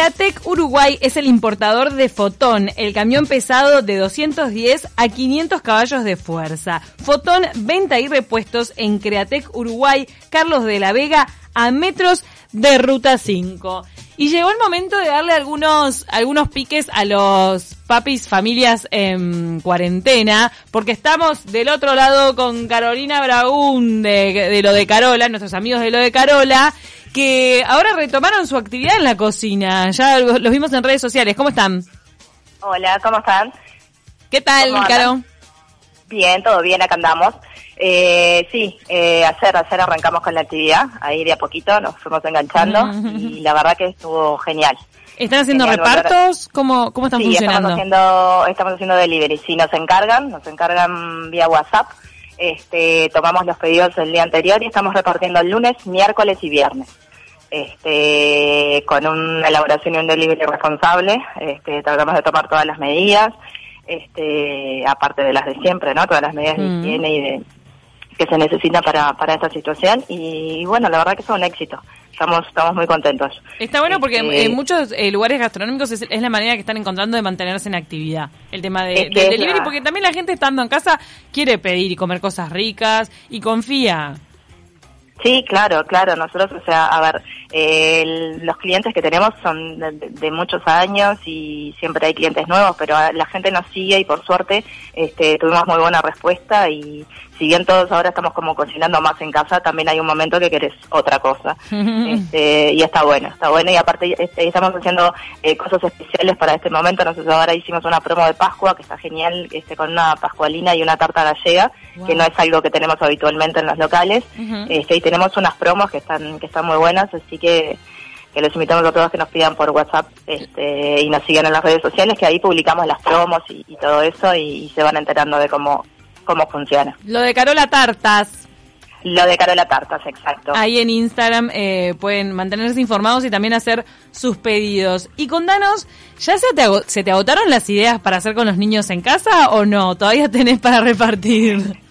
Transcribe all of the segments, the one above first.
Createc Uruguay es el importador de Fotón, el camión pesado de 210 a 500 caballos de fuerza. Fotón, venta y repuestos en Createc Uruguay, Carlos de la Vega, a metros de Ruta 5. Y llegó el momento de darle algunos, algunos piques a los papis familias en cuarentena, porque estamos del otro lado con Carolina Bragún de, de lo de Carola, nuestros amigos de lo de Carola, que ahora retomaron su actividad en la cocina. Ya los vimos en redes sociales. ¿Cómo están? Hola, ¿cómo están? ¿Qué tal, Caro? Bien, todo bien, acá andamos. Eh, sí, eh, hacer, hacer arrancamos con la actividad, ahí de a poquito nos fuimos enganchando y la verdad que estuvo genial. ¿Están haciendo repartos? ¿Cómo, ¿Cómo están sí, funcionando? Estamos haciendo, estamos haciendo delivery, sí, nos encargan, nos encargan vía WhatsApp, este, tomamos los pedidos el día anterior y estamos repartiendo el lunes, miércoles y viernes. Este, con una elaboración y un delivery responsable, este, tratamos de tomar todas las medidas, este, aparte de las de siempre, ¿no? Todas las medidas de Mm. higiene y de que se necesitan para, para esta situación y bueno, la verdad que es un éxito. Estamos, estamos muy contentos. Está bueno porque Este, en muchos eh, lugares gastronómicos es, es la manera que están encontrando de mantenerse en actividad. El tema de, Es que del es delivery, la- porque también la gente estando en casa quiere pedir y comer cosas ricas y confía. Sí, claro, claro. Nosotros, o sea, a ver, eh, el- los clientes que tenemos son de, de- muchos años y siempre hay clientes nuevos, pero la gente nos sigue y por suerte este, tuvimos muy buena respuesta y si bien todos ahora estamos como cocinando más en casa, también hay un momento que querés otra cosa. Este, y está bueno, está bueno y aparte este, estamos haciendo eh, cosas especiales para este momento. Nosotros ahora hicimos una promo de Pascua que está genial, este, con una pascualina y una tarta gallega, que no es algo que tenemos habitualmente en los locales. Este, y tenemos unas promos que están que están muy buenas, así que que los invitamos a todos que nos pidan por WhatsApp este, y nos sigan en las redes sociales, que ahí publicamos las promos y, y todo eso y, y se van enterando de cómo cómo funciona. Lo de Carola Tartas. Lo de Carola Tartas, exacto. Ahí en Instagram eh, pueden mantenerse informados y también hacer sus pedidos. Y contanos, ¿ya se te, se te agotaron las ideas para hacer con los niños en casa o no? ¿Todavía tenés para repartir?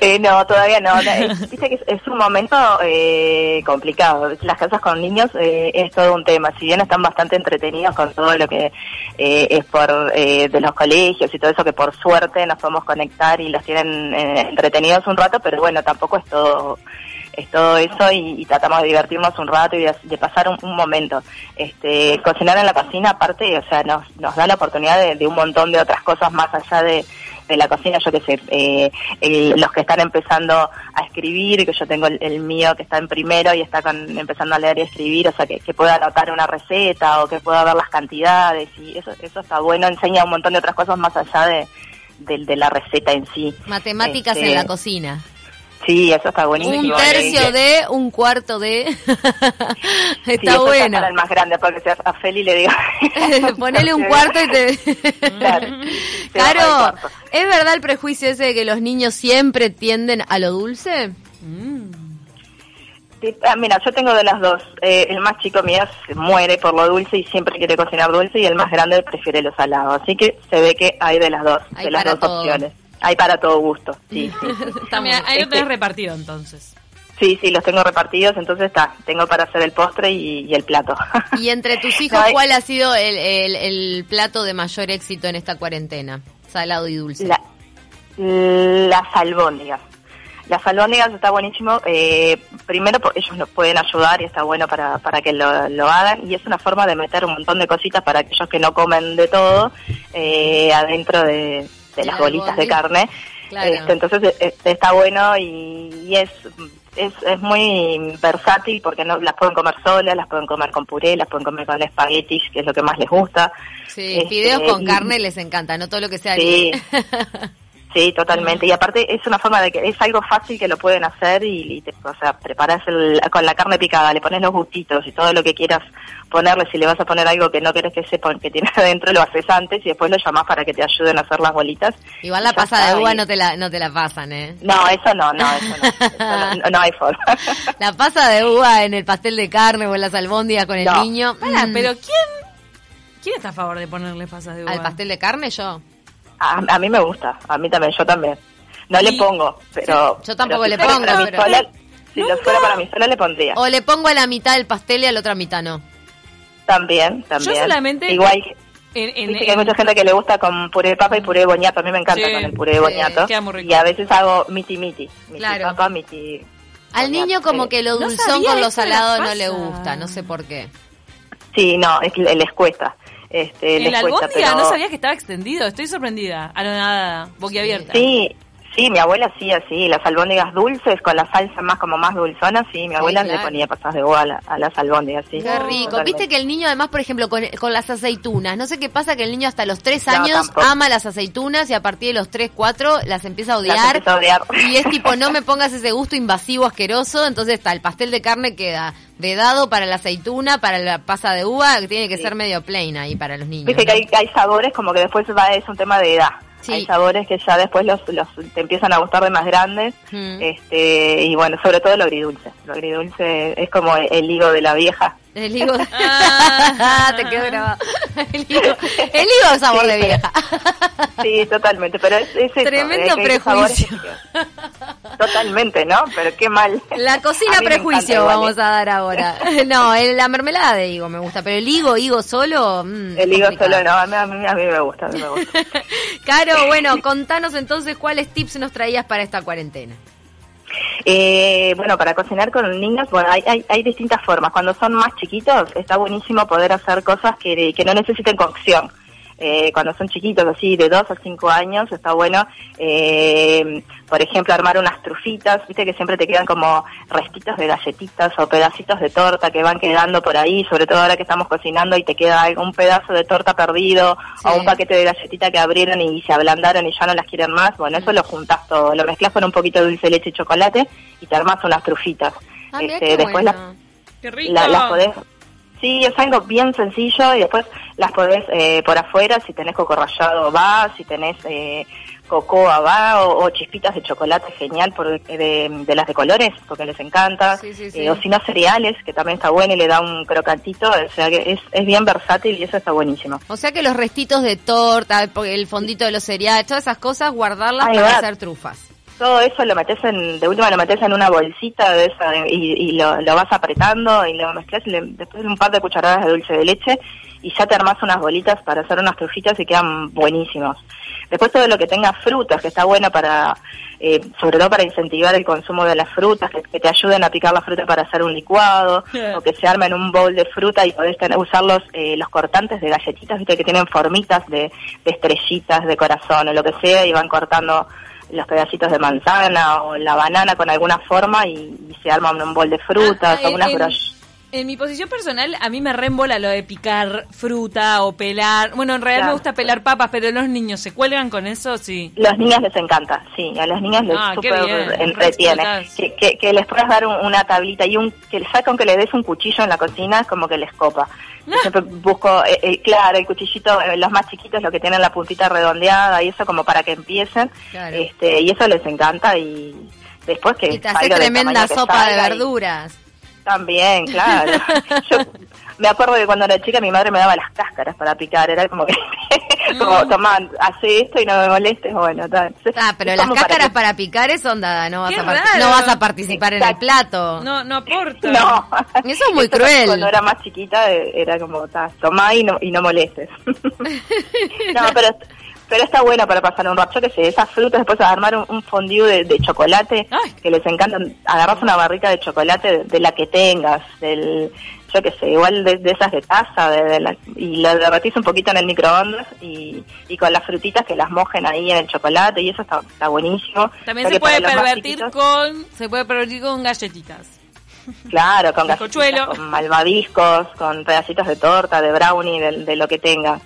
Eh, no, todavía no. Es- Viste que es, es un momento eh, complicado. Las casas con niños eh, es todo un tema. Si bien están bastante entretenidos con todo lo que eh, es por eh, de los colegios y todo eso, que por suerte nos podemos conectar y los tienen eh, entretenidos un rato, pero bueno, tampoco es todo es todo eso y, y tratamos de divertirnos un rato y de, de pasar un, un momento. Este, cocinar en la cocina, aparte, o sea, nos, nos da la oportunidad de, de un montón de otras cosas más allá de, de la cocina, yo qué sé, eh, el- los que están empezando a escribir, que yo tengo el, el mío que está en primero y está con- empezando a leer y escribir, o sea, que, que pueda anotar una receta o que pueda ver las cantidades y eso, eso está bueno, enseña un montón de otras cosas más allá de, de, de la receta en sí. Matemáticas Este, en la cocina. Sí, eso está buenísimo. Un tercio Eh, de, un cuarto de. sí, Está eso bueno. para el más grande, porque si a- Feli le digo... Ponele un cuarto y te. Claro. ¿es verdad el prejuicio ese de que los niños siempre tienden a lo dulce? Sí, ah, mira, yo tengo de las dos. Eh, el más chico mío se muere por lo dulce y siempre quiere cocinar dulce y el más grande prefiere lo salado. Así que se ve que hay de las dos, Hay de las dos todo. opciones. Hay para todo gusto, sí, sí. Ahí lo este- repartido entonces. Sí, sí, los tengo repartidos, entonces está, tengo para hacer el postre y, y el plato. Y entre tus hijos, No, hay- ¿cuál ha sido el, el- el plato de mayor éxito en esta cuarentena? Salado y dulce. La, las albóndigas. Las albóndigas está buenísimo. Eh, primero, ellos nos pueden ayudar y está bueno para, para que lo, lo hagan. Y es una forma de meter un montón de cositas para aquellos que no comen de todo eh, adentro de, de las La bolitas de carne. Claro. Este, entonces eh, está bueno y, y es, es es muy versátil porque no las pueden comer solas, las pueden comer con puré, las pueden comer con espaguetis, que es lo que más les gusta. Sí, Este, fideos con y- carne les encanta, no todo lo que sea Sí. Sí, totalmente. Y aparte es una forma de que es algo fácil que lo pueden hacer y, y te- o sea, preparas el, con la carne picada, le pones los gustitos y todo lo que quieras ponerle. Si le vas a poner algo que no querés que sepan que tiene adentro, lo haces antes y después lo llamás para que te ayuden a hacer las bolitas. Igual la pasa de uva y- no te la, no te la pasan, ¿eh? No, eso no, no, eso no. Eso no, no hay forma. La pasa de uva en el pastel de carne o en las albóndigas con el No. niño. Pará, mm, pero ¿quién, ¿quién está a favor de ponerle pasas de uva? ¿Al pastel de carne yo? A, a mí me gusta, a mí también, yo también. No Y- le pongo, pero... Yo tampoco pero le si pongo, para pero- sola- si lo fuera para mí sola le pondría. O le pongo a la mitad el pastel y a la otra mitad no. También, también. Yo solamente... Igual en, en, Viste que hay mucha gente que le gusta con puré de papa y puré de boñato. A mí me encanta Sí, con el puré de sí, boñato. Y a veces hago miti miti. Miti Claro. papa, miti... Al boñato, niño como que lo dulzón con lo salado no le gusta, no sé por qué. Sí, no, es que les cuesta. Este, en la albóndiga pero... no sabía que estaba extendido. Estoy sorprendida. A lo nada, boquiabierta. Sí, sí, mi abuela hacía así, las albóndigas dulces con la salsa más como más dulzona, sí, mi abuela claro. le ponía pasas de uva a, la- a las albóndigas, sí. Qué rico. Totalmente. Viste que el niño además, por ejemplo, con, con las aceitunas, no sé qué pasa que el niño hasta los tres años ama las aceitunas y a partir de los tres, cuatro las empieza a Las odiar. empezó a odiar. Y es tipo, no me pongas ese gusto invasivo, asqueroso, entonces está, el pastel de carne queda vedado para la aceituna, para la pasa de uva, que tiene que Sí. ser medio plain ahí para los niños. Viste que hay, hay sabores como que después va, es un tema de edad. Sí. Hay sabores que ya después los, los te empiezan a gustar de más grandes. Mm. este Y bueno, sobre todo lo agridulce. Lo agridulce es como el, el higo de la vieja. El higo. Ah. Te quedó grabado. El higo, el higo es sabor Sí, de vieja. Sí, totalmente, pero es, es eso, Tremendo sabores prejuicio. que- Totalmente, ¿no? Pero qué mal. La cocina A prejuicio vamos ¿eh? a dar ahora. No, el- la mermelada de higo me gusta, pero el higo, higo solo. mm, El higo complicado. solo no, a mí, a mí, a mí me gusta, a mí me gusta. Caro, bueno, contanos entonces cuáles tips nos traías para esta cuarentena. Eh, bueno, para cocinar con niños, bueno, hay, hay, hay distintas formas. Cuando son más chiquitos, está buenísimo poder hacer cosas que, que no necesiten cocción. Eh, cuando son chiquitos, así de 2 a 5 años, está bueno, eh, por ejemplo, armar unas trufitas, viste que siempre te quedan como restitos de galletitas o pedacitos de torta que van quedando por ahí, sobre todo ahora que estamos cocinando y te queda algún pedazo de torta perdido Sí. o un paquete de galletita que abrieron y se ablandaron y ya no las quieren más. Bueno, eso lo juntas todo, lo mezclas con un poquito de dulce de leche y chocolate y te armas unas trufitas. Ah, Este, qué después las bueno. Qué rico. la- las podés sí es algo bien sencillo y después las podés eh, por afuera si tenés coco rallado va si tenés eh, cocoa va o, o chispitas de chocolate genial por, de, de las de colores porque les encanta Sí, sí, sí. Eh, o si no cereales que también está bueno y le da un crocantito o sea que es, es bien versátil y eso está buenísimo O sea que los restitos de torta, el fondito de los cereales, todas esas cosas, guardarlas Ahí para hacer trufas. Todo eso lo metes en, de última lo metes en una bolsita de esa y, y lo, lo vas apretando y lo mezclas y le, después un par de cucharadas de dulce de leche y ya te armás unas bolitas para hacer unas trufitas y quedan buenísimos. Después todo lo que tenga frutas, que está bueno para, eh, sobre todo para incentivar el consumo de las frutas, que, que te ayuden a picar la fruta para hacer un licuado, o que se arma en un bowl de fruta y podés tener, usar los, eh, los cortantes de galletitas, viste que tienen formitas de, de estrellitas, de corazón o lo que sea, y van cortando los pedacitos de manzana o la banana con alguna forma y, y se arma un bol de frutas, Ah, o unas en-. En mi posición personal, a mí me reembola lo de picar fruta o pelar. Bueno, en realidad Claro. me gusta pelar papas, pero los niños se cuelgan con eso, sí. Los niños les encanta, sí, a los niños les Ah, súper entretiene. Que, que, que les puedas dar un- una tablita y un que saca aunque le des un cuchillo en la cocina, es como que les copa. Yo Siempre busco, eh, eh, claro, el cuchillito, eh, los más chiquitos, lo que tienen la puntita redondeada y eso como para que empiecen. Claro. este Y eso les encanta y después que Y te hace tremenda que sopa de y- verduras. También, claro. Yo me acuerdo que cuando era chica mi madre me daba las cáscaras para picar, era como que, como, tomá, hace esto y no me molestes, bueno, tal. Ah, pero las para cáscaras que- para picar es onda, no vas, Qué a, raro. no vas a participar en el plato. No, no aporta. No. Eso es muy Esto cruel. Cuando era más chiquita eh, era como, ta, tomá y no, y no molestes. no, pero, pero está bueno para pasar un rato, yo que sé, esas frutas, después armar un, un fondue de, de chocolate, Ay. que les encanta, agarras una barrita de chocolate de, de la que tengas, del, yo que sé, igual de, de esas de taza, de, de la- y la derretís un poquito en el microondas y, y con las frutitas que las mojen ahí en el chocolate y eso está, está buenísimo. También se puede pervertir con se puede pervertir con galletitas. Claro, con galletitas, con malvaviscos, con pedacitos de torta, de brownie, de, de lo que tenga.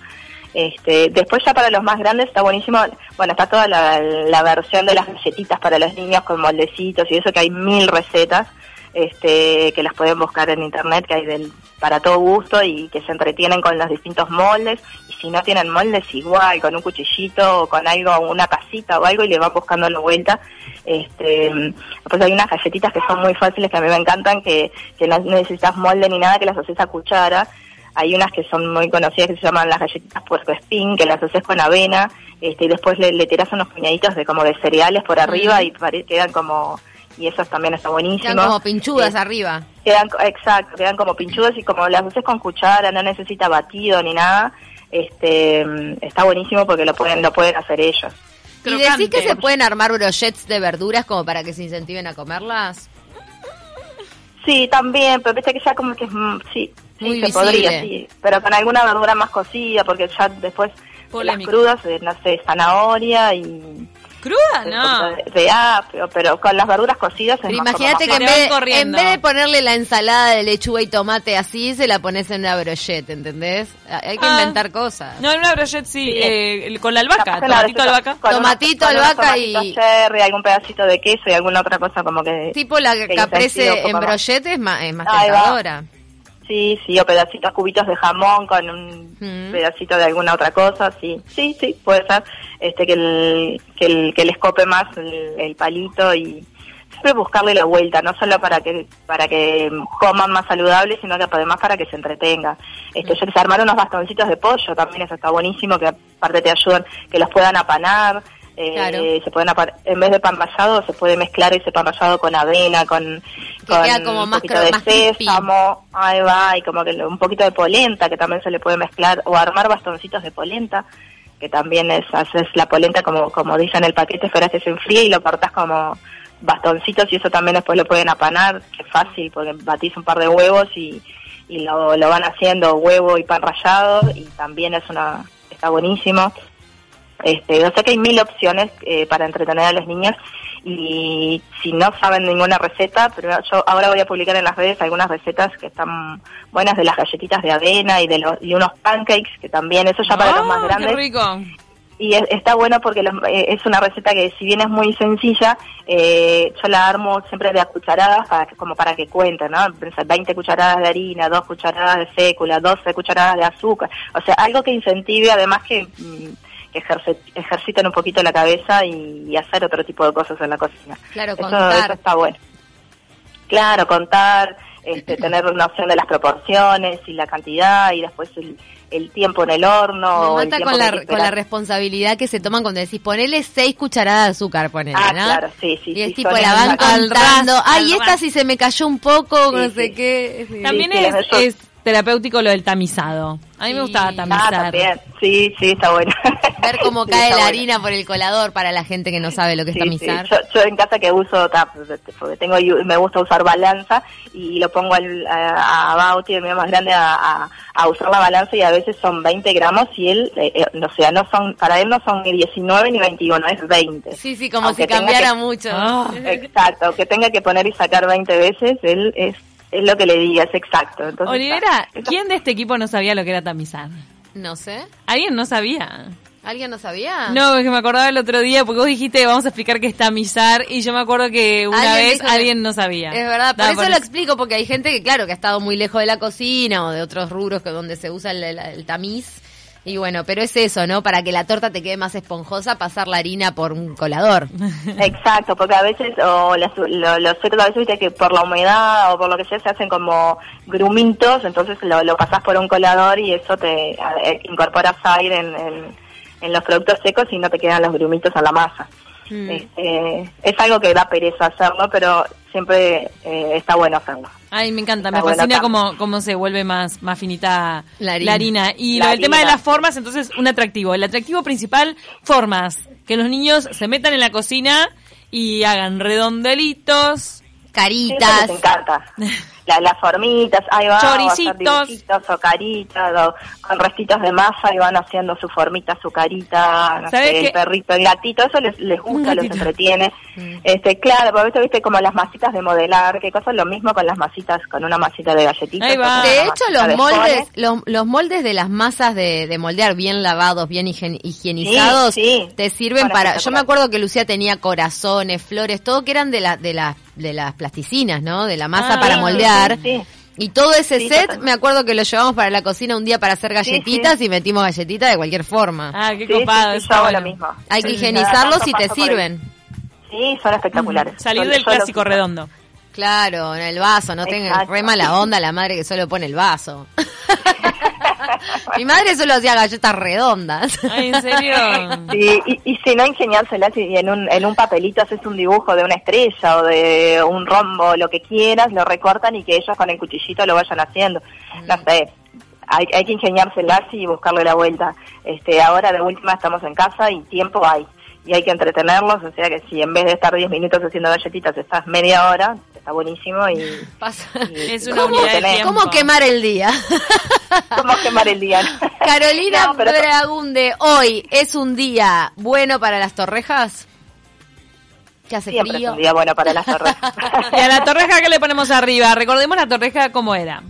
Este, después ya para los más grandes está buenísimo, bueno, está toda la, versión de las galletitas para los niños con moldecitos y eso que hay mil recetas este, que las pueden buscar en internet, que hay del, para todo gusto y que se entretienen con los distintos moldes. Y si no tienen moldes, igual, con un cuchillito o con algo, una casita o algo y le van buscando la vuelta. Este, después hay unas galletitas que son muy fáciles, que a mí me encantan, que, que no necesitas molde ni nada, que las haces a cuchara. Hay unas que son muy conocidas que se llaman las galletitas puerco espín, que las haces con avena, este, y después le, le tiras unos puñaditos de como de cereales por arriba y pare- quedan como, y eso también está buenísimo. Quedan como pinchudas Eh, arriba. Quedan, exacto, quedan como pinchudos y como las haces con cuchara, no necesita batido ni nada, este, está buenísimo porque lo pueden, lo pueden hacer ellos. ¿Y decís que se pueden armar brochets de verduras como para que se incentiven a comerlas? Sí, también, pero viste que ya como que es, mm, sí, sí, Muy se visible. podría, sí, pero con alguna verdura más cocida, porque ya después de Polémico. las crudas, eh, no sé, zanahoria y ¿Cruda? No. de, de apio, pero con las verduras cocidas es Pero imagínate que en vez, de, en vez de ponerle la ensalada de lechuga y tomate así, se la pones en una brochette, ¿entendés? Hay que Ah. inventar cosas. No, en una brochette sí, Sí. eh, con la albahaca, la tomatito albahaca. con unos- Tomatito, con unos albahaca y- cherry, algún pedacito de queso y alguna otra cosa como que... Tipo la que caprese en brochette es más, es más tentadora. Sí, sí, o pedacitos, cubitos de jamón con un Mm. pedacito de alguna otra cosa, sí, sí, sí, puede ser, este, que el, que el, que les cope más el, el palito y siempre buscarle la vuelta, no solo para que, para que coman más saludable, sino que además para que se entretenga. Este, yo les armar unos bastoncitos de pollo, también eso está buenísimo, que aparte te ayudan, que los puedan apanar, eh, Claro. se pueden en vez de pan rallado se puede mezclar ese pan rallado con avena, con, Que con queda como un más poquito de más sésamo, ahí va, y como que un poquito de polenta que también se le puede mezclar, o armar bastoncitos de polenta, que también es, haces la polenta como, como dice en el paquete, esperas que se enfríe y lo cortas como bastoncitos y eso también después lo pueden apanar, que es fácil, porque batís un par de huevos y, y lo, lo van haciendo huevo y pan rallado y también es una, está buenísimo. Este, yo sé que hay mil opciones eh, para entretener a los niños y si no saben ninguna receta, pero yo ahora voy a publicar en las redes algunas recetas que están buenas de las galletitas de avena y de los y unos pancakes que también eso ya para los más Ah, grandes Qué rico. y es- está bueno porque los- eh, es una receta que si bien es muy sencilla, eh, yo la armo siempre de a cucharadas para que, como para que cuente, ¿no? Pensar 20 cucharadas de harina, 2 cucharadas de fécula, 12 cucharadas de azúcar, o sea, algo que incentive además que, mm, que ejerce- ejerciten un poquito la cabeza y, y hacer otro tipo de cosas en la cocina. Claro, Eso, contar. eso está bueno. Claro, contar, este, tener una opción de las proporciones y la cantidad y después el, el tiempo en el horno. Me mata con la, con la responsabilidad que se toman cuando decís ponele seis cucharadas de azúcar, ponele, Ah, ¿no? claro, sí, sí. Y es sí, tipo, la van contando. Ay, esta si se me cayó un poco, Sí, no sé sí. qué. Sí. También sí, es, es terapéutico lo del tamizado. A mí me gustaba Ah, tamizar. también. Sí, sí, está bueno. Ver cómo Sí, cae la bueno. harina por el colador para la gente que no sabe lo que es tamizar. sí. Yo, yo en casa que uso, porque tengo me gusta usar balanza y lo pongo al- a, a Bauti, el mío más grande, a, a- a usar la balanza y a veces son 20 gramos y él, eh, eh, o sea, no son, para él no son ni 19 ni 21, es 20. Sí, sí, como Aunque si cambiara que- mucho. Ah. Exacto, que tenga que poner y sacar 20 veces, él es, es lo que le diga, es exacto. Entonces, Olivera, está- ¿quién de este equipo no sabía lo que era tamizar? No sé. ¿Alguien no sabía? ¿Alguien no sabía? No, es que me acordaba el otro día porque vos dijiste vamos a explicar qué es tamizar y yo me acuerdo que una Alguien vez alguien no sabía. Es verdad, por eso lo explico, porque hay gente que, claro, que ha estado muy lejos de la cocina o de otros rubros que donde se usa el, el- el tamiz. Y bueno, pero es eso, ¿no? Para que la torta te quede más esponjosa, pasar la harina por un colador. Exacto, porque a veces, o las- lo- los cerdos a veces viste que por la humedad o por lo que sea se hacen como grumitos, entonces lo, lo por un colador y eso te eh, incorporas aire en, en- en los productos secos y no te quedan los grumitos a la masa. Mm. Este, es algo que da pereza hacerlo, pero siempre eh, está bueno hacerlo. Ay, me encanta, me Está bueno, fascina Cam. cómo, cómo se vuelve más, más finita La harina. Y La lo del tema de las formas, entonces, un atractivo. El atractivo principal, formas. Que los niños se metan en la cocina y hagan redondelitos. Eso Caritas. les encanta. La- las formitas, ahí va, Choricitos. o caritas, o con restitos de masa y van haciendo su formita, su carita, no ¿Sabes sé, el perrito, el gatito, eso les, les gusta, los entretiene. Mm. Este, claro, porque a veces viste como las masitas de modelar, qué cosa, lo mismo con las masitas, con una masita de galletitas. De hecho, los de moldes, los, los moldes de las masas de, de moldear bien lavados, bien higien- higienizados, Sí, sí. te sirven para. Yo me acuerdo que Lucía tenía corazones, flores, todo que eran de la, de las, de las plasticinas, ¿no? De la masa Ah, para sí, Sí, Y todo ese Sí, set, me acuerdo que lo llevamos para la cocina un día para hacer galletitas y metimos galletitas de cualquier forma. Ah, qué sí, copado. sí, eso sí, yo hago está lo mismo. Hay que higienizarlos y te sirven. Sí, son espectaculares. Salir del clásico redondo. Claro, en el vaso, no tenga Exacto. re mala onda la madre que solo pone el vaso. Mi madre solo hacía galletas redondas. Ay, ¿en serio? Sí, y, y si no ingeniárselas y en un, en un papelito haces un dibujo de una estrella o de un rombo, lo que quieras, lo recortan y que ellos con el cuchillito lo vayan haciendo. No sé, hay, hay que ingeniárselas y buscarle la vuelta. Este, ahora de última estamos en casa y tiempo hay. Y hay que entretenerlos, o sea que si en vez de estar 10 minutos haciendo galletitas estás media hora, está buenísimo y... Pasa. y- Es una y unidad de. ¿Cómo quemar el día? ¿Cómo quemar el día? Carolina No, pero- Bragunde, hoy es un día bueno para las torrejas. Que hace Siempre es frío. un día bueno para las torres. ¿Y a la torreja qué le ponemos arriba? Recordemos la torreja cómo era.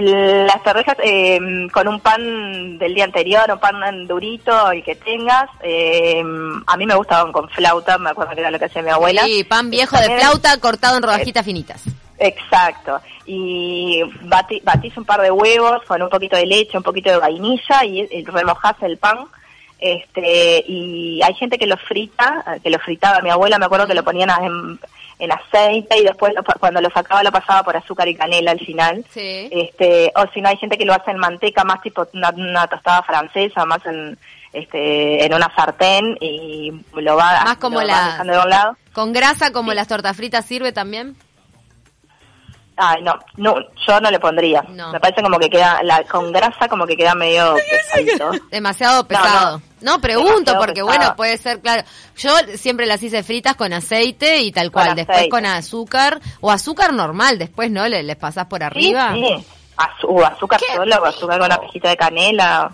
Las torrejas eh, con un pan del día anterior, un pan durito, el que tengas. eh, a mí me gustaban con flauta, me acuerdo que era lo que hacía mi abuela. Sí, pan viejo de flauta cortado en rodajitas finitas. Exacto. Y bati- batís un par de huevos con un poquito de leche, un poquito de vainilla y, y remojás el pan. Este, y hay gente que lo frita, eh, que lo fritaba mi abuela, me acuerdo que lo ponían en, en aceite y después lo cuando lo sacaba lo pasaba por azúcar y canela al final. Sí. Este, o si no hay gente que lo hace en manteca, más tipo una, una tostada francesa, más en este en una sartén y lo va, Más como lo la- dejando de un lado. Con grasa como las tortas fritas sirve también. Ay, no, no, yo no le pondría. No. Me parece como que queda, la, con grasa como que queda medio pesadito. Demasiado pesado. No, pregunto, Demasiado porque pesado. bueno, puede ser, claro. Yo siempre las hice fritas con aceite y tal Con cual. Después con azúcar, o azúcar normal, después, ¿no? Le- Les pasás por arriba. sí. O azúcar Qué solo o azúcar con una pejita de canela.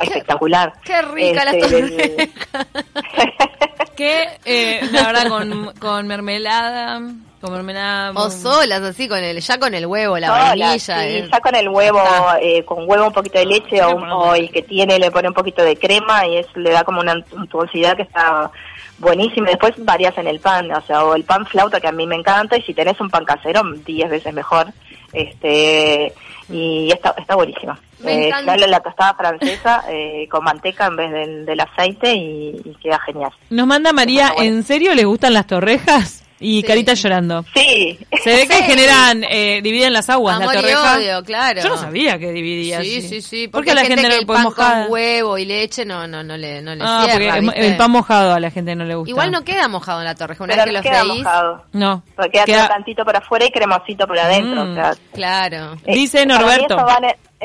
Espectacular. Qué rica la Este, Que, eh, la verdad, con, con mermelada, con mermelada... O solas, así, con el, ya con el huevo, la sola, vainilla. sí, eh. ya con el huevo, eh, con huevo un poquito de leche o, un- o el que tiene le pone un poquito de crema y eso le da como una untuosidad que está buenísima. Después varias en el pan, o sea, o el pan flauta que a mí me encanta y si tenés un pan casero, 10 veces mejor. Este y está, está buenísima. Me Eh, dale la tostada francesa eh, con manteca en vez del, del aceite y, y queda genial. Nos manda María, bueno. ¿en serio les gustan las torrejas? Y Sí. Carita llorando. Sí, Se ve que Sí. generan, eh, dividen las aguas, Amor la y torreja. odio, claro. Yo no sabía que dividía Sí, sí, sí. ¿Por Porque qué a la gente, que no el le puede pan mojar? con huevo y leche no, no, no le, no le Ah, porque cierra, el- ¿viste? el pan mojado a la gente no le gusta. Igual no queda mojado en la torreja. Una pero vez que no lo queda freís, mojado. No. Porque queda, Queda- tantito por afuera y cremosito por adentro. Mm. O sea, claro. Eh, Dice para mí Norberto.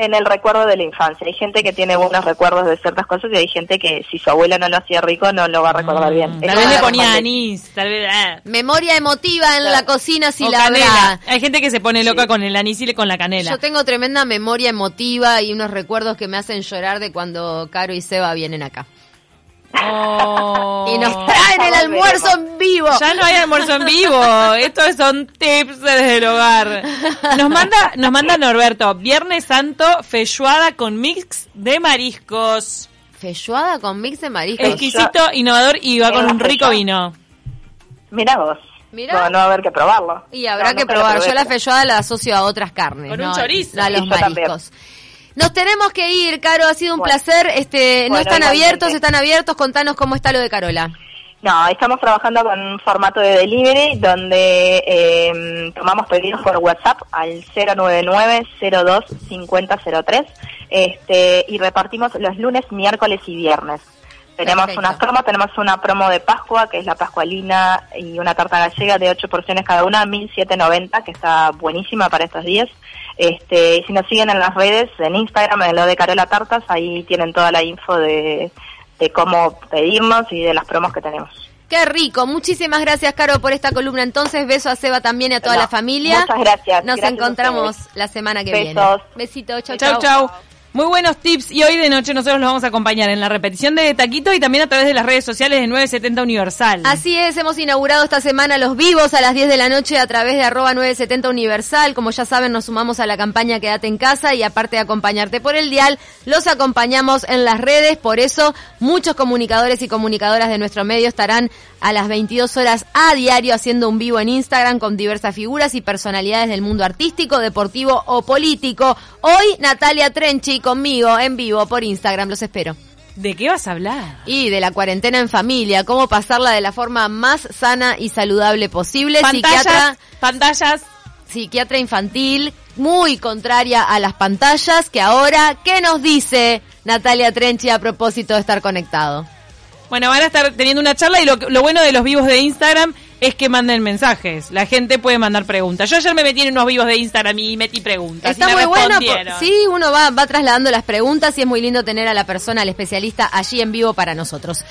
En- el recuerdo de la infancia. Hay gente que tiene buenos recuerdos de ciertas cosas y hay gente que si su abuela no lo hacía rico no lo va a recordar bien. Mm, Tal Eso vez le a ponía anís, tal vez... ah. Memoria emotiva en Claro. la cocina si o la canela. habrá. Hay gente que se pone loca con el anís y le- con la canela. Yo tengo tremenda memoria emotiva y unos recuerdos que me hacen llorar de cuando Caro y Seba vienen acá. Oh. Y nos traen el almuerzo en vivo. Ya no hay almuerzo en vivo. Estos son tips desde el hogar. Nos manda, nos manda Norberto. Viernes Santo, feijoada con mix de mariscos. Feijoada con mix de mariscos. Exquisito, innovador y va con un rico vino. Mirá vos. Mirá. No, no va a haber que probarlo. Y habrá No, que probar. Yo la feijoada la asocio a otras carnes. Con un chorizo. A los también. Nos tenemos que ir, Caro. Ha sido un Bueno. placer. Este, no están abiertos, están abiertos. Contanos cómo está lo de Carola. No, estamos trabajando con un formato de delivery donde eh, tomamos pedidos por WhatsApp al 099-02-5003 este, y repartimos los lunes, miércoles y viernes. Tenemos Perfecto. unas promos, tenemos una promo de Pascua, que es la pascualina y una tarta gallega de 8 porciones cada una, 1790, que está buenísima para estos días. Este, y si nos siguen en las redes, en Instagram, en lo de Carola Tartas, ahí tienen toda la info de, de cómo pedirnos y de las promos que tenemos. Qué rico. Muchísimas gracias, Caro, por esta columna. Entonces, beso a Seba también y a toda No, la familia. muchas gracias. Nos Gracias encontramos la semana que Besos. viene. Besito, chau, Chau, chau. Muy buenos tips y hoy de noche nosotros los vamos a acompañar en la repetición de Taquito y también a través de las redes sociales de 970 Universal. Así es, hemos inaugurado esta semana los vivos a las 10 de la noche a través de arroba 970 Universal. Como ya saben, nos sumamos a la campaña Quédate en casa y aparte de acompañarte por el dial, los acompañamos en las redes. Por eso, muchos comunicadores y comunicadoras de nuestro medio estarán a las 22 horas a diario haciendo un vivo en Instagram con diversas figuras y personalidades del mundo artístico, deportivo o político. Hoy, Natalia Trenchi conmigo en vivo por Instagram. Los espero. ¿De qué vas a hablar? Y de la cuarentena en familia, cómo pasarla de la forma más sana y saludable posible. Pantallas, Psiquiatra, pantallas. psiquiatra infantil, muy contraria a las pantallas, que ahora, ¿qué nos dice Natalia Trenchi a propósito de estar conectado? Bueno, van a estar teniendo una charla y lo, lo bueno de los vivos de Instagram es que manden mensajes. La gente puede mandar preguntas. Yo ayer me metí en unos vivos de Instagram y metí preguntas. Está y me muy bueno. respondieron. Sí, uno va, va trasladando las preguntas y es muy lindo tener a la persona, al especialista allí en vivo para nosotros.